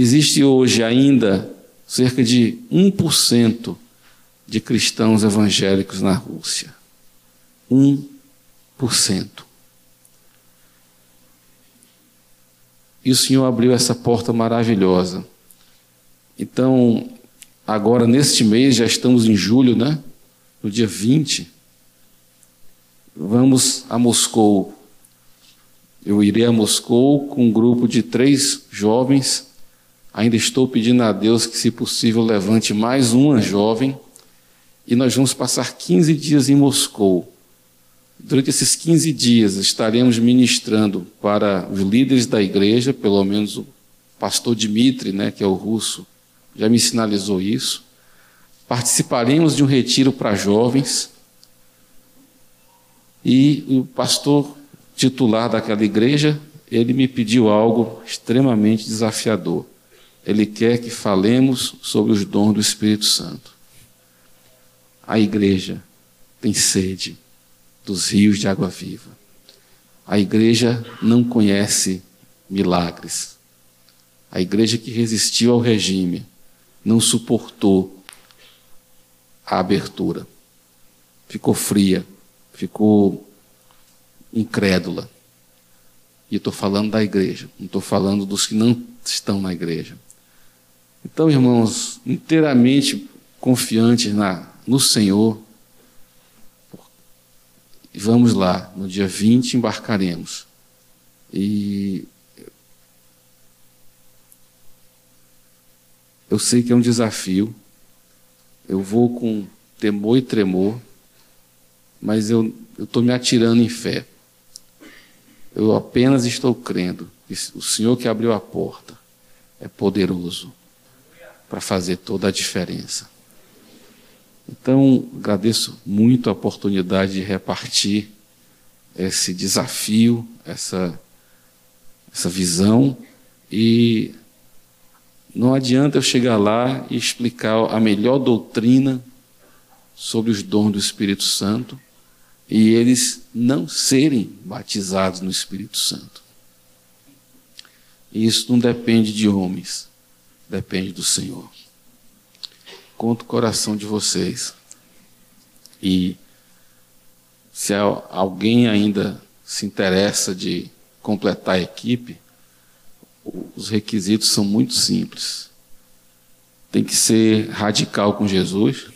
existe hoje ainda cerca de 1% de cristãos evangélicos na Rússia. 1%. E o Senhor abriu essa porta maravilhosa. Então, agora neste mês, já estamos em julho, né? No dia 20, vamos a Moscou. Eu irei a Moscou com um grupo de três jovens. Ainda estou pedindo a Deus que, se possível, levante mais uma jovem. E nós vamos passar 15 dias em Moscou. Durante esses 15 dias estaremos ministrando para os líderes da igreja, pelo menos o pastor Dmitri, né, que é o russo, já me sinalizou isso. Participaremos de um retiro para jovens e o pastor titular daquela igreja, ele me pediu algo extremamente desafiador. Ele quer que falemos sobre os dons do Espírito Santo. A igreja tem sede dos rios de água viva. A igreja não conhece milagres. A igreja que resistiu ao regime não suportou a abertura. Ficou fria ficou incrédula. E estou falando da igreja, não estou falando dos que não estão na igreja. Então, irmãos, inteiramente confiantes na, no Senhor, vamos lá, no dia 20 embarcaremos. E eu sei que é um desafio, eu vou com temor e tremor, mas eu estou me atirando em fé. Eu apenas estou crendo que o Senhor que abriu a porta é poderoso para fazer toda a diferença. Então, agradeço muito a oportunidade de repartir esse desafio, essa, essa visão, e não adianta eu chegar lá e explicar a melhor doutrina sobre os dons do Espírito Santo e eles não serem batizados no Espírito Santo. E isso não depende de homens, depende do Senhor. Conto o coração de vocês. E se alguém ainda se interessa de completar a equipe, os requisitos são muito simples. Tem que ser radical com Jesus,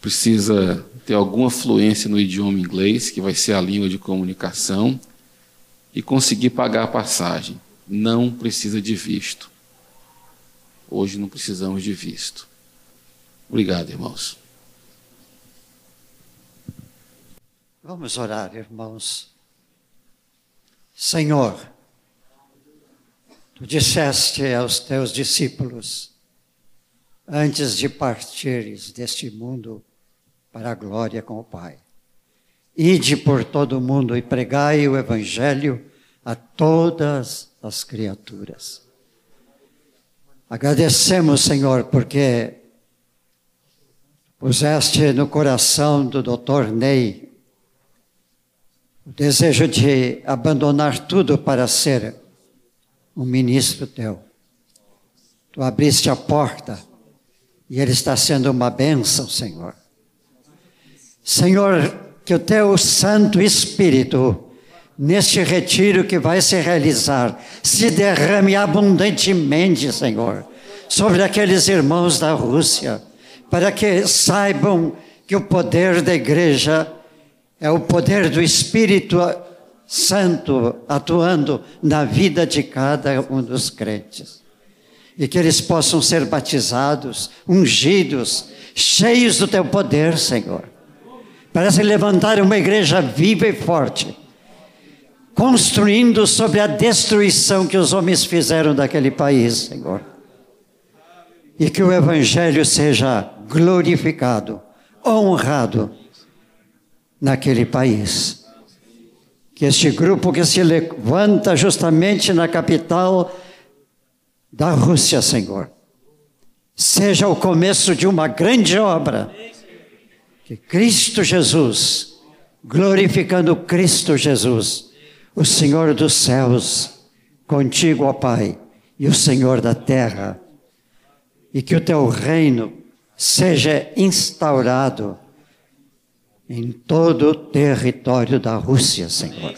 precisa ter alguma fluência no idioma inglês, que vai ser a língua de comunicação, e conseguir pagar a passagem. Não precisa de visto. Hoje não precisamos de visto. Obrigado, irmãos. Vamos orar, irmãos. Senhor, tu disseste aos teus discípulos, antes de partires deste mundo, para a glória com o Pai. Ide por todo o mundo e pregai o Evangelho a todas as criaturas. Agradecemos, Senhor, porque puseste no coração do Dr. Ney o desejo de abandonar tudo para ser um ministro teu. Tu abriste a porta e ele está sendo uma bênção, Senhor. Senhor, que o teu Santo Espírito, neste retiro que vai se realizar, se derrame abundantemente, Senhor, sobre aqueles irmãos da Rússia, para que saibam que o poder da igreja é o poder do Espírito Santo atuando na vida de cada um dos crentes. E que eles possam ser batizados, ungidos, cheios do teu poder, Senhor para se levantar uma igreja viva e forte, construindo sobre a destruição que os homens fizeram daquele país, Senhor. E que o Evangelho seja glorificado, honrado naquele país. Que este grupo que se levanta justamente na capital da Rússia, Senhor, seja o começo de uma grande obra que Cristo Jesus, glorificando Cristo Jesus, o Senhor dos céus, contigo, ó Pai, e o Senhor da terra, e que o teu reino seja instaurado em todo o território da Rússia, Senhor.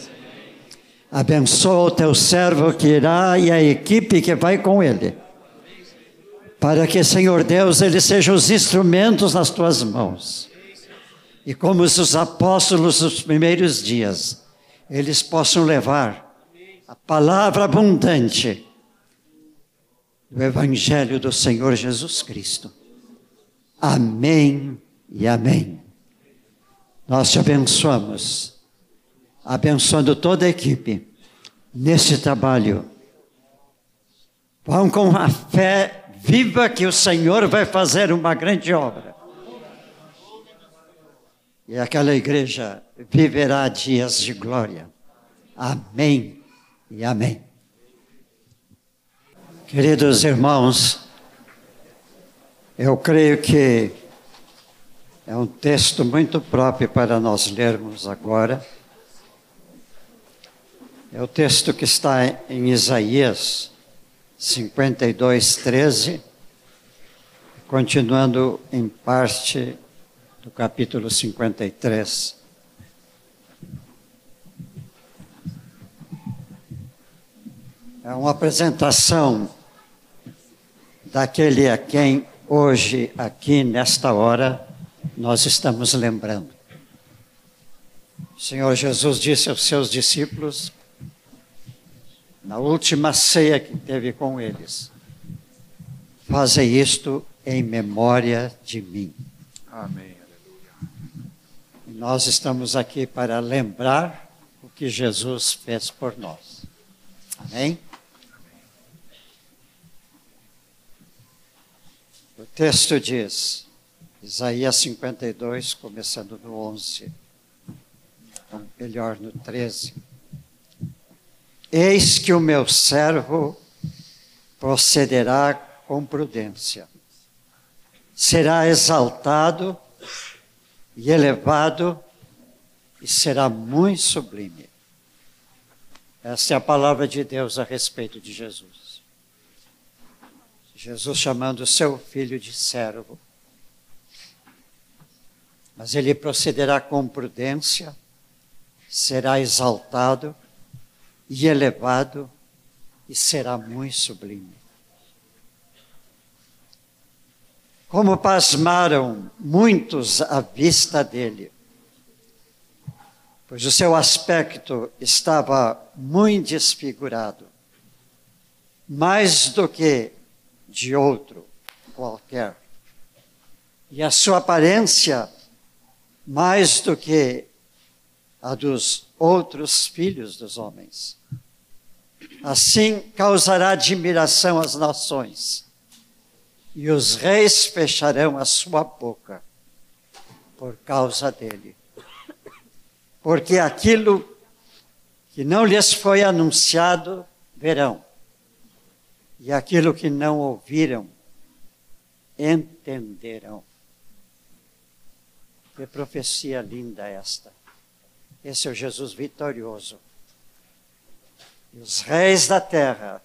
Abençoa o teu servo que irá e a equipe que vai com ele, para que, Senhor Deus, eles sejam os instrumentos nas tuas mãos. E como os apóstolos dos primeiros dias, eles possam levar a palavra abundante do Evangelho do Senhor Jesus Cristo. Amém e amém. Nós te abençoamos, abençoando toda a equipe nesse trabalho. Vão com a fé viva que o Senhor vai fazer uma grande obra. E aquela igreja viverá dias de glória. Amém e amém. Queridos irmãos, eu creio que é um texto muito próprio para nós lermos agora. É o texto que está em Isaías 52, 13, continuando em parte do capítulo 53. É uma apresentação daquele a quem hoje, aqui nesta hora, nós estamos lembrando. O Senhor Jesus disse aos seus discípulos, na última ceia que teve com eles, Fazei isto em memória de mim. Amém. Nós estamos aqui para lembrar o que Jesus fez por nós. Amém? O texto diz, Isaías 52, começando no 11, ou melhor, no 13. Eis que o meu servo procederá com prudência, será exaltado e elevado e será muito sublime. Esta é a palavra de Deus a respeito de Jesus. Jesus chamando o seu filho de servo. Mas ele procederá com prudência, será exaltado e elevado e será muito sublime. Como pasmaram muitos à vista dele, pois o seu aspecto estava muito desfigurado, mais do que de outro qualquer. E a sua aparência, mais do que a dos outros filhos dos homens. Assim causará admiração às nações, e os reis fecharão a sua boca por causa dele porque aquilo que não lhes foi anunciado, verão, e aquilo que não ouviram, entenderão. Que profecia linda esta. Esse é o Jesus vitorioso. E os reis da terra,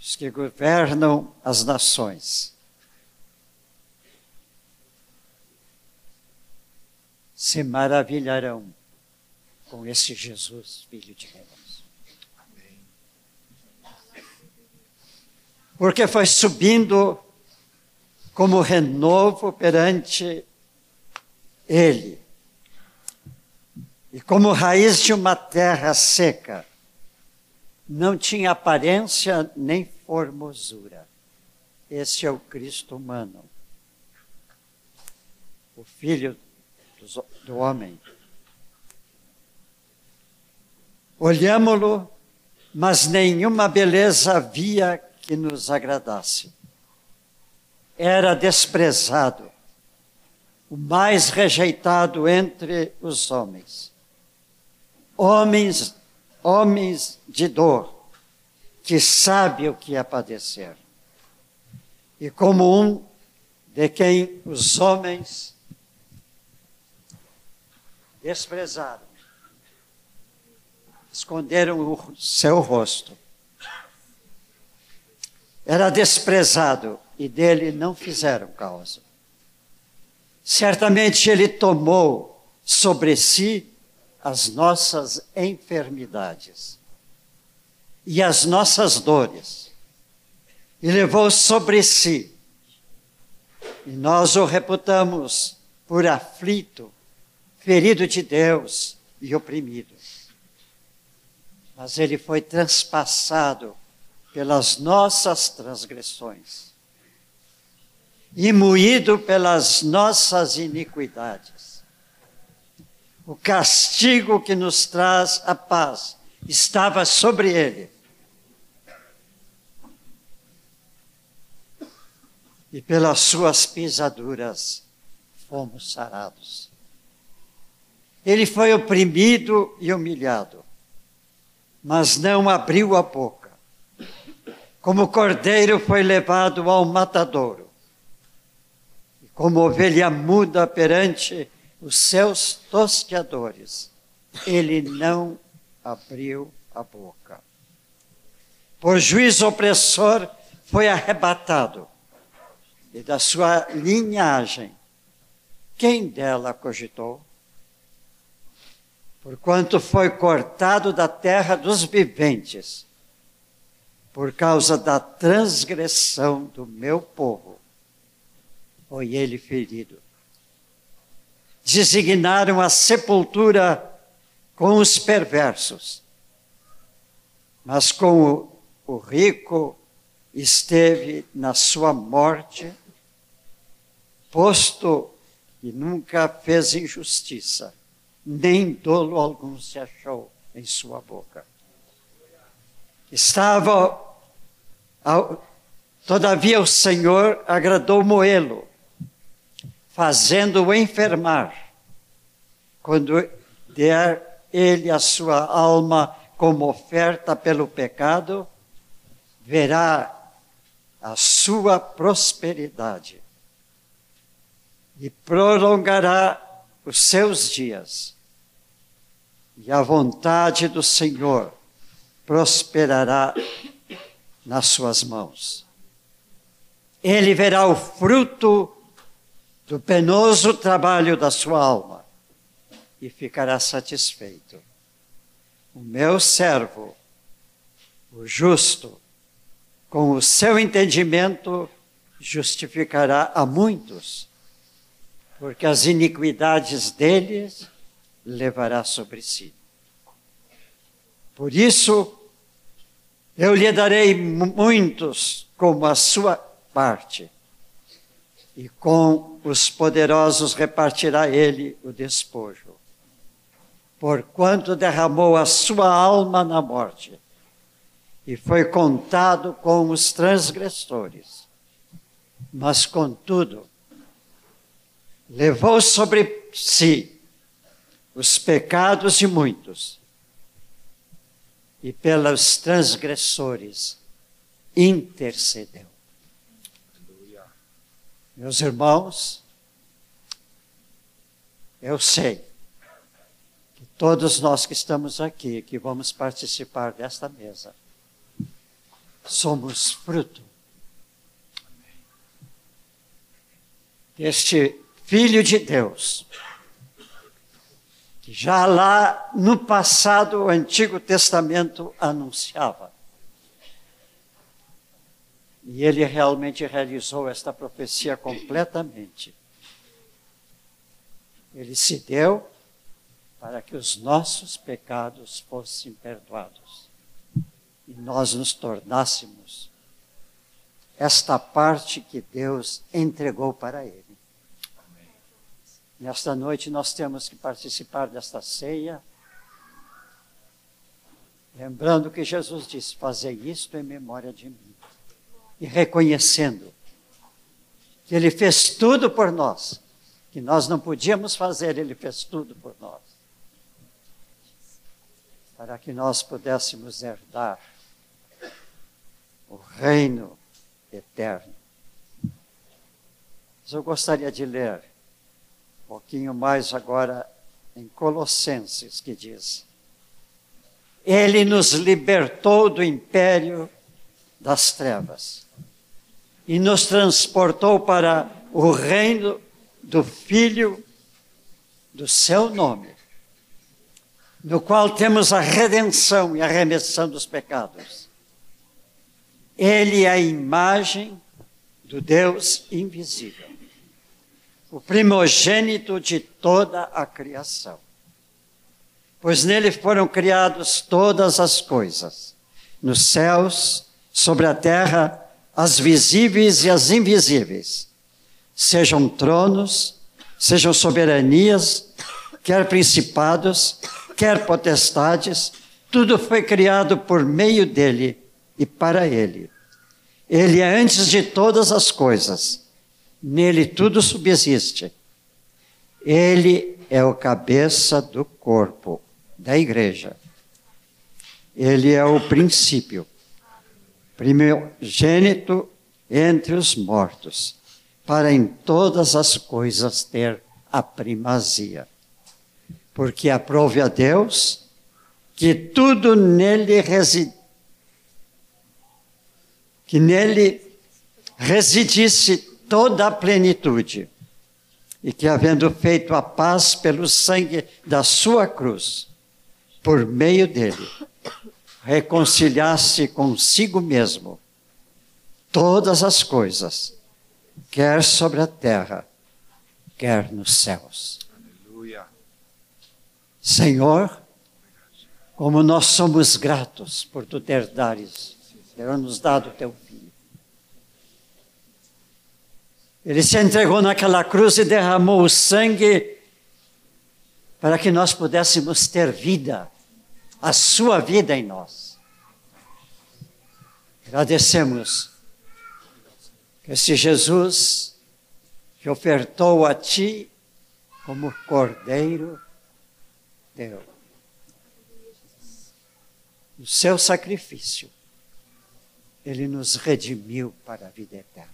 os que governam as nações, se maravilharão com esse Jesus, filho de Deus. Porque foi subindo como renovo perante Ele, e como raiz de uma terra seca, não tinha aparência nem formosura. Esse é o Cristo humano, o Filho do homem. Olhámo-lo, mas nenhuma beleza havia que nos agradasse. Era desprezado, o mais rejeitado entre os homens. Homens, homens de dor, que sabe o que é padecer. E como um de quem os homens desprezaram. esconderam o seu rosto. Era desprezado e dele não fizeram causa. Certamente ele tomou sobre si as nossas enfermidades e as nossas dores, e levou sobre si. E nós o reputamos por aflito, ferido de Deus e oprimido. Mas ele foi transpassado pelas nossas transgressões e moído pelas nossas iniquidades. O castigo que nos traz a paz estava sobre ele. E pelas suas pisaduras fomos sarados. Ele foi oprimido e humilhado, mas não abriu a boca. Como cordeiro foi levado ao matadouro, e como ovelha muda perante os seus tosqueadores, ele não abriu a boca. Por juízo opressor foi arrebatado, e da sua linhagem, quem dela cogitou? Porquanto foi cortado da terra dos viventes, por causa da transgressão do meu povo, foi ele ferido. Designaram a sepultura com os perversos, mas com o, o rico esteve na sua morte, posto que nunca fez injustiça, nem dolo algum se achou em sua boca. Estava, todavia o Senhor agradou moê-lo, fazendo-o enfermar, quando der ele a sua alma como oferta pelo pecado, verá a sua prosperidade e prolongará os seus dias. E a vontade do Senhor prosperará nas suas mãos. Ele verá o fruto do penoso trabalho da sua alma e ficará satisfeito. O meu servo, o justo, com o seu entendimento, justificará a muitos, porque as iniquidades deles levará sobre si. Por isso, eu lhe darei muitos como a sua parte, e com os poderosos repartirá ele o despojo porquanto derramou a sua alma na morte e foi contado com os transgressores. Mas, contudo, levou sobre si os pecados de muitos e pelos transgressores intercedeu. Meus irmãos, eu sei todos nós que estamos aqui, que vamos participar desta mesa, somos fruto deste Filho de Deus, que já lá no passado o Antigo Testamento anunciava. E ele realmente realizou esta profecia completamente. Ele se deu para que os nossos pecados fossem perdoados e nós nos tornássemos esta parte que Deus entregou para Ele. Nesta noite nós temos que participar desta ceia, lembrando que Jesus disse: Fazei isto em memória de mim, e reconhecendo que Ele fez tudo por nós, que nós não podíamos fazer, Ele fez tudo por nós para que nós pudéssemos herdar o reino eterno. Mas eu gostaria de ler um pouquinho mais agora em Colossenses, que diz: Ele nos libertou do império das trevas e nos transportou para o reino do Filho do seu nome, no qual temos a redenção e a remissão dos pecados. Ele é a imagem do Deus invisível, o primogênito de toda a criação. Pois nele foram criadas todas as coisas, nos céus, sobre a terra, as visíveis e as invisíveis, sejam tronos, sejam soberanias, quer principados, quer potestades, tudo foi criado por meio dele e para ele. Ele é antes de todas as coisas, nele tudo subsiste. Ele é o cabeça do corpo, da igreja. Ele é o princípio, primogênito entre os mortos, para em todas as coisas ter a primazia. Porque aprove a Deus que tudo nele reside que nele residisse toda a plenitude, e que, havendo feito a paz pelo sangue da sua cruz, por meio dele, reconciliasse consigo mesmo todas as coisas, quer sobre a terra, quer nos céus. Aleluia. Senhor, como nós somos gratos por tu ter dares ter nos dado o teu filho. Ele se entregou naquela cruz e derramou o sangue para que nós pudéssemos ter vida, a sua vida em nós. Agradecemos que esse Jesus que ofertou a ti como cordeiro teu, o seu sacrifício ele nos redimiu para a vida eterna.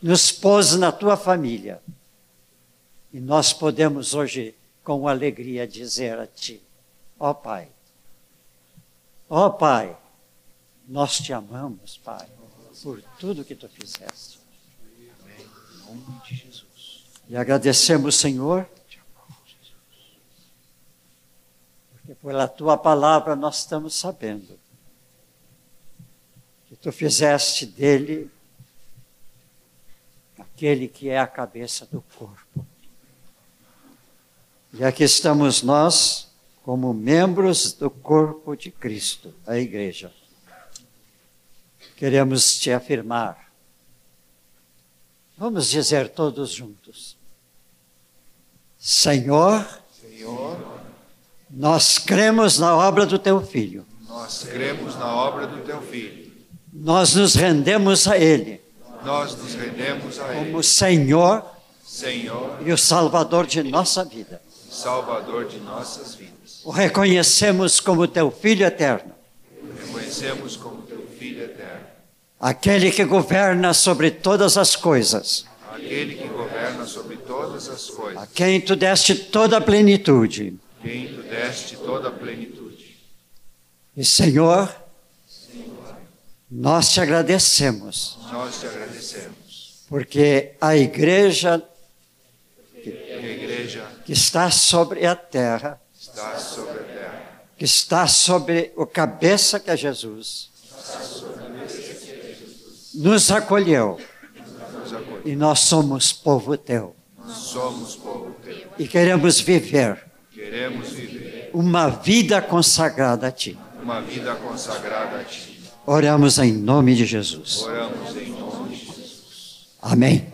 Nos pôs na tua família. E nós podemos hoje, com alegria, dizer a Ti: Ó oh, Pai, ó oh, Pai, nós te amamos, Pai, por tudo que Tu fizeste. Amém. Em nome de Jesus. E agradecemos, Senhor, porque pela Tua palavra nós estamos sabendo tu fizeste dele aquele que é a cabeça do corpo. E aqui estamos nós, como membros do corpo de Cristo, a igreja. Queremos te afirmar. Vamos dizer todos juntos. Senhor, Senhor, nós cremos na obra do teu filho. Nós cremos na obra do teu filho nós nos rendemos a Ele. Nós nos rendemos a Ele. Como Senhor, Senhor e o Salvador de nossa vida. Salvador de nossas vidas. O reconhecemos como teu Filho eterno. reconhecemos como teu Filho eterno. Aquele que governa sobre todas as coisas. Aquele que governa sobre todas as coisas. A quem tu deste toda a plenitude. Quem tu deste toda a plenitude. E Senhor, nós te agradecemos. Nós te agradecemos. Porque a igreja que, a igreja que está sobre a terra, está sobre a terra, que está sobre o cabeça que é Jesus, nos acolheu. E nós somos povo teu. Somos povo teu. E queremos viver. Queremos viver uma vida consagrada a ti. Uma vida consagrada a ti Oramos em nome de Jesus. Oramos em nome de Jesus. Amém.